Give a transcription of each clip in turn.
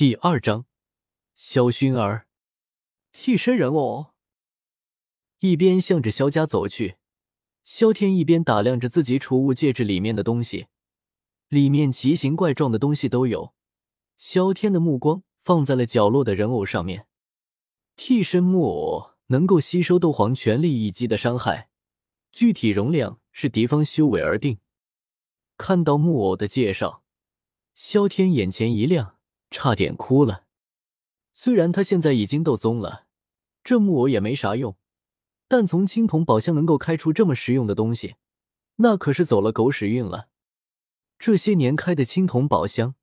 第二章，萧薰儿，替身人偶。一边向着萧家走去，萧天一边打量着自己储物戒指里面的东西，里面奇形怪状的东西都有。萧天的目光放在了角落的人偶上面，替身木偶能够吸收斗皇全力一击的伤害，具体容量是敌方修为而定。看到木偶的介绍，萧天眼前一亮。差点哭了。虽然他现在已经斗宗了，这木偶也没啥用，但从青铜宝箱能够开出这么实用的东西，那可是走了狗屎运了。这些年开的青铜宝箱，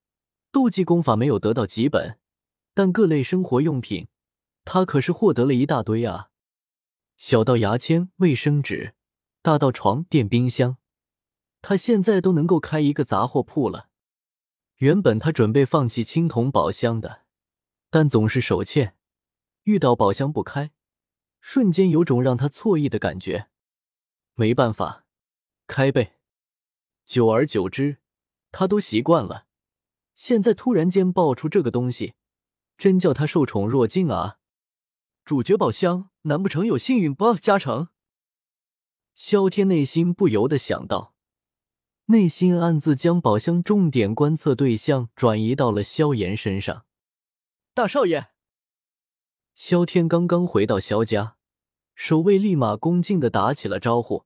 斗技功法没有得到几本，但各类生活用品，他可是获得了一大堆啊！小到牙签、卫生纸，大到床垫、冰箱，他现在都能够开一个杂货铺了。原本他准备放弃青铜宝箱的，但总是手欠，遇到宝箱不开，瞬间有种让他错意的感觉。没办法，开呗。久而久之，他都习惯了。现在突然间爆出这个东西，真叫他受宠若惊啊！主角宝箱，难不成有幸运 buff 加成？萧天内心不由得想到。内心暗自将宝箱重点观测对象转移到了萧炎身上。大少爷，萧天刚刚回到萧家，守卫立马恭敬的打起了招呼，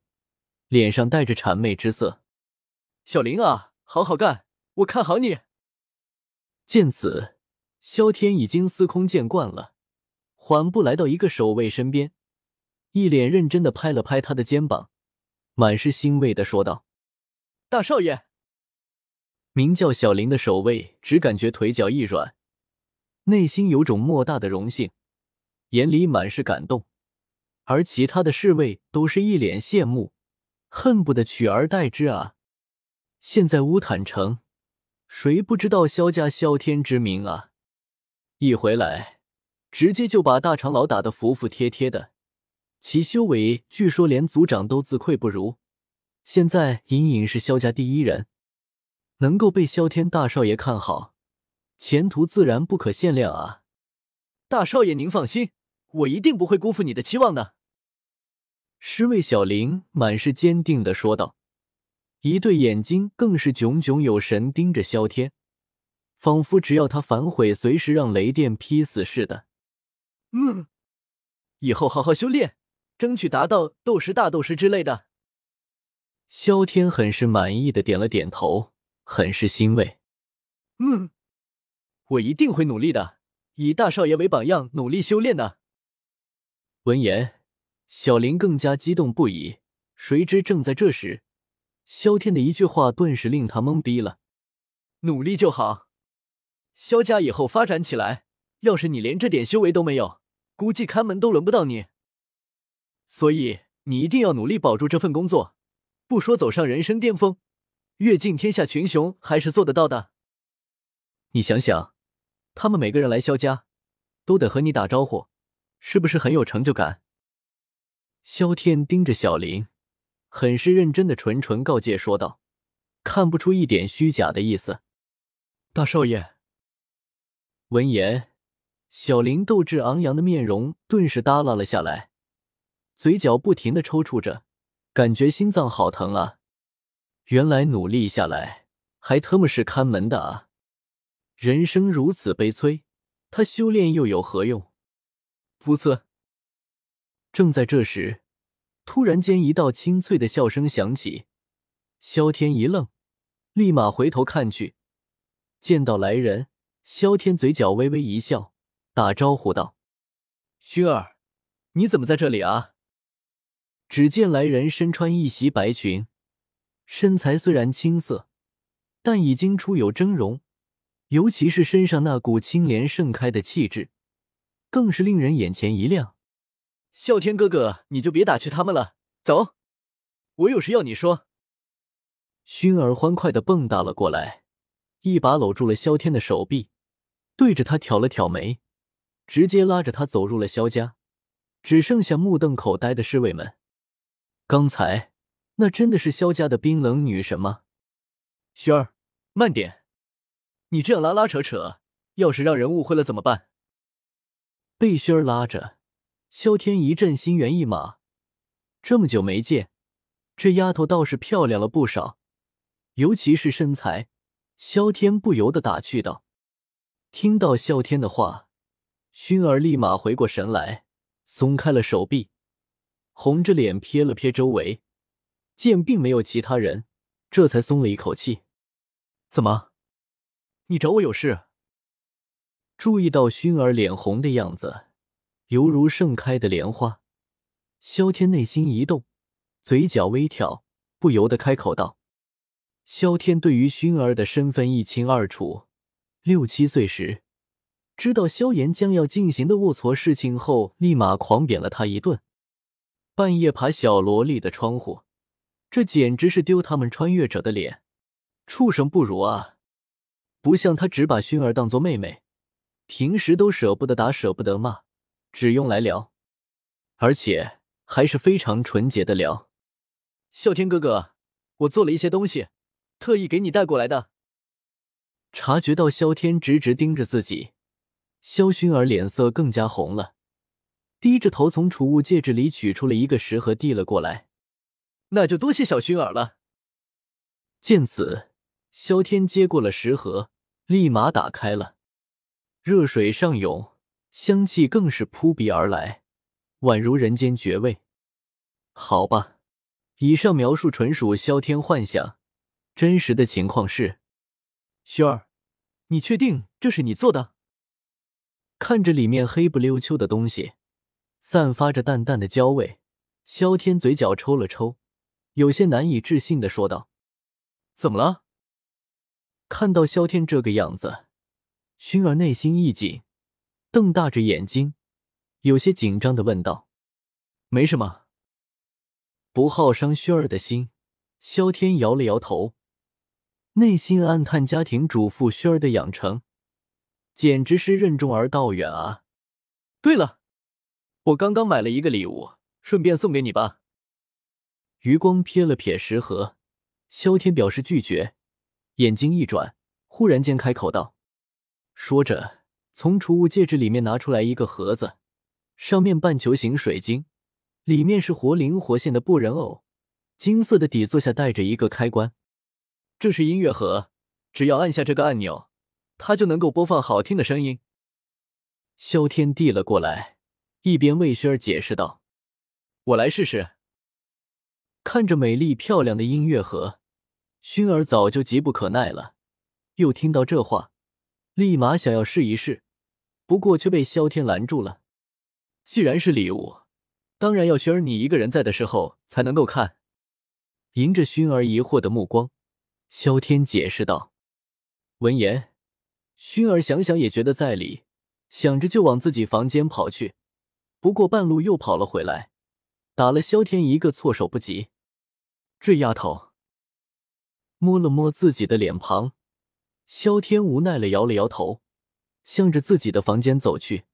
脸上带着谄媚之色：“小林啊，好好干，我看好你。”见此，萧天已经司空见惯了，缓步来到一个守卫身边，一脸认真的拍了拍他的肩膀，满是欣慰的说道。大少爷，名叫小林的守卫只感觉腿脚一软，内心有种莫大的荣幸，眼里满是感动；而其他的侍卫都是一脸羡慕，恨不得取而代之啊！现在乌坦城，谁不知道萧家萧天之名啊？一回来，直接就把大长老打得服服帖帖的，其修为据说连族长都自愧不如。现在隐隐是萧家第一人，能够被萧天大少爷看好，前途自然不可限量啊！大少爷您放心，我一定不会辜负你的期望的。侍卫小林满是坚定的说道，一对眼睛更是炯炯有神盯着萧天，仿佛只要他反悔，随时让雷电劈死似的。嗯，以后好好修炼，争取达到斗师、大斗师之类的。萧天很是满意的点了点头，很是欣慰。嗯，我一定会努力的，以大少爷为榜样，努力修炼的。闻言，小林更加激动不已。谁知正在这时，萧天的一句话顿时令他懵逼了：“努力就好，萧家以后发展起来，要是你连这点修为都没有，估计看门都轮不到你。所以你一定要努力保住这份工作。”不说走上人生巅峰，阅尽天下群雄还是做得到的。你想想，他们每个人来萧家，都得和你打招呼，是不是很有成就感？萧天盯着小林，很是认真的纯纯告诫说道，看不出一点虚假的意思。大少爷。闻言，小林斗志昂扬的面容顿时耷拉了下来，嘴角不停的抽搐着。感觉心脏好疼啊！原来努力下来还特么是看门的啊！人生如此悲催，他修炼又有何用？噗呲！正在这时，突然间一道清脆的笑声响起，萧天一愣，立马回头看去，见到来人，萧天嘴角微微一笑，打招呼道：“薰儿，你怎么在这里啊？”只见来人身穿一袭白裙，身材虽然青涩，但已经初有峥嵘，尤其是身上那股清莲盛开的气质，更是令人眼前一亮。啸天哥哥，你就别打趣他们了，走，我有事要你说。薰儿欢快的蹦跶了过来，一把搂住了萧天的手臂，对着他挑了挑眉，直接拉着他走入了萧家，只剩下目瞪口呆的侍卫们。刚才那真的是萧家的冰冷女神吗？薰儿，慢点！你这样拉拉扯扯，要是让人误会了怎么办？被轩儿拉着，萧天一阵心猿意马。这么久没见，这丫头倒是漂亮了不少，尤其是身材。萧天不由得打趣道。听到萧天的话，薰儿立马回过神来，松开了手臂，红着脸瞥了瞥周围，见并没有其他人，这才松了一口气。怎么？你找我有事？注意到薰儿脸红的样子，犹如盛开的莲花，萧天内心一动，嘴角微挑，不由得开口道：“萧天对于薰儿的身份一清二楚。六七岁时，知道萧炎将要进行的龌龊事情后，立马狂扁了他一顿。半夜爬小萝莉的窗户，这简直是丢他们穿越者的脸，畜生不如啊！不像他，只把薰儿当做妹妹。”平时都舍不得打，舍不得骂，只用来聊，而且还是非常纯洁的聊。啸天哥哥，我做了一些东西，特意给你带过来的。察觉到萧天直直盯着自己，萧薰儿脸色更加红了，低着头从储物戒指里取出了一个食盒，递了过来。那就多谢小薰儿了。见此，萧天接过了食盒，立马打开了。热水上涌，香气更是扑鼻而来，宛如人间绝味。好吧，以上描述纯属萧天幻想，真实的情况是，薰儿，你确定这是你做的？看着里面黑不溜秋的东西，散发着淡淡的焦味，萧天嘴角抽了抽，有些难以置信的说道：“怎么了？”看到萧天这个样子。熏儿内心一紧，瞪大着眼睛，有些紧张的问道：“没什么，不好伤熏儿的心。”萧天摇了摇头，内心暗叹：家庭主妇熏儿的养成，简直是任重而道远啊！对了，我刚刚买了一个礼物，顺便送给你吧。余光瞥了瞥食盒，萧天表示拒绝，眼睛一转，忽然间开口道。说着，从储物戒指里面拿出来一个盒子，上面半球形水晶，里面是活灵活现的布人偶，金色的底座下带着一个开关，这是音乐盒，只要按下这个按钮，它就能够播放好听的声音。萧天递了过来，一边为薰儿解释道：“我来试试。”看着美丽漂亮的音乐盒，薰儿早就急不可耐了，又听到这话。立马想要试一试，不过却被萧天拦住了。既然是礼物，当然要薰儿你一个人在的时候才能够看。迎着薰儿疑惑的目光，萧天解释道。闻言，薰儿想想也觉得在理，想着就往自己房间跑去。不过半路又跑了回来，打了萧天一个措手不及。这丫头摸了摸自己的脸庞。萧天无奈了，摇了摇头，向着自己的房间走去。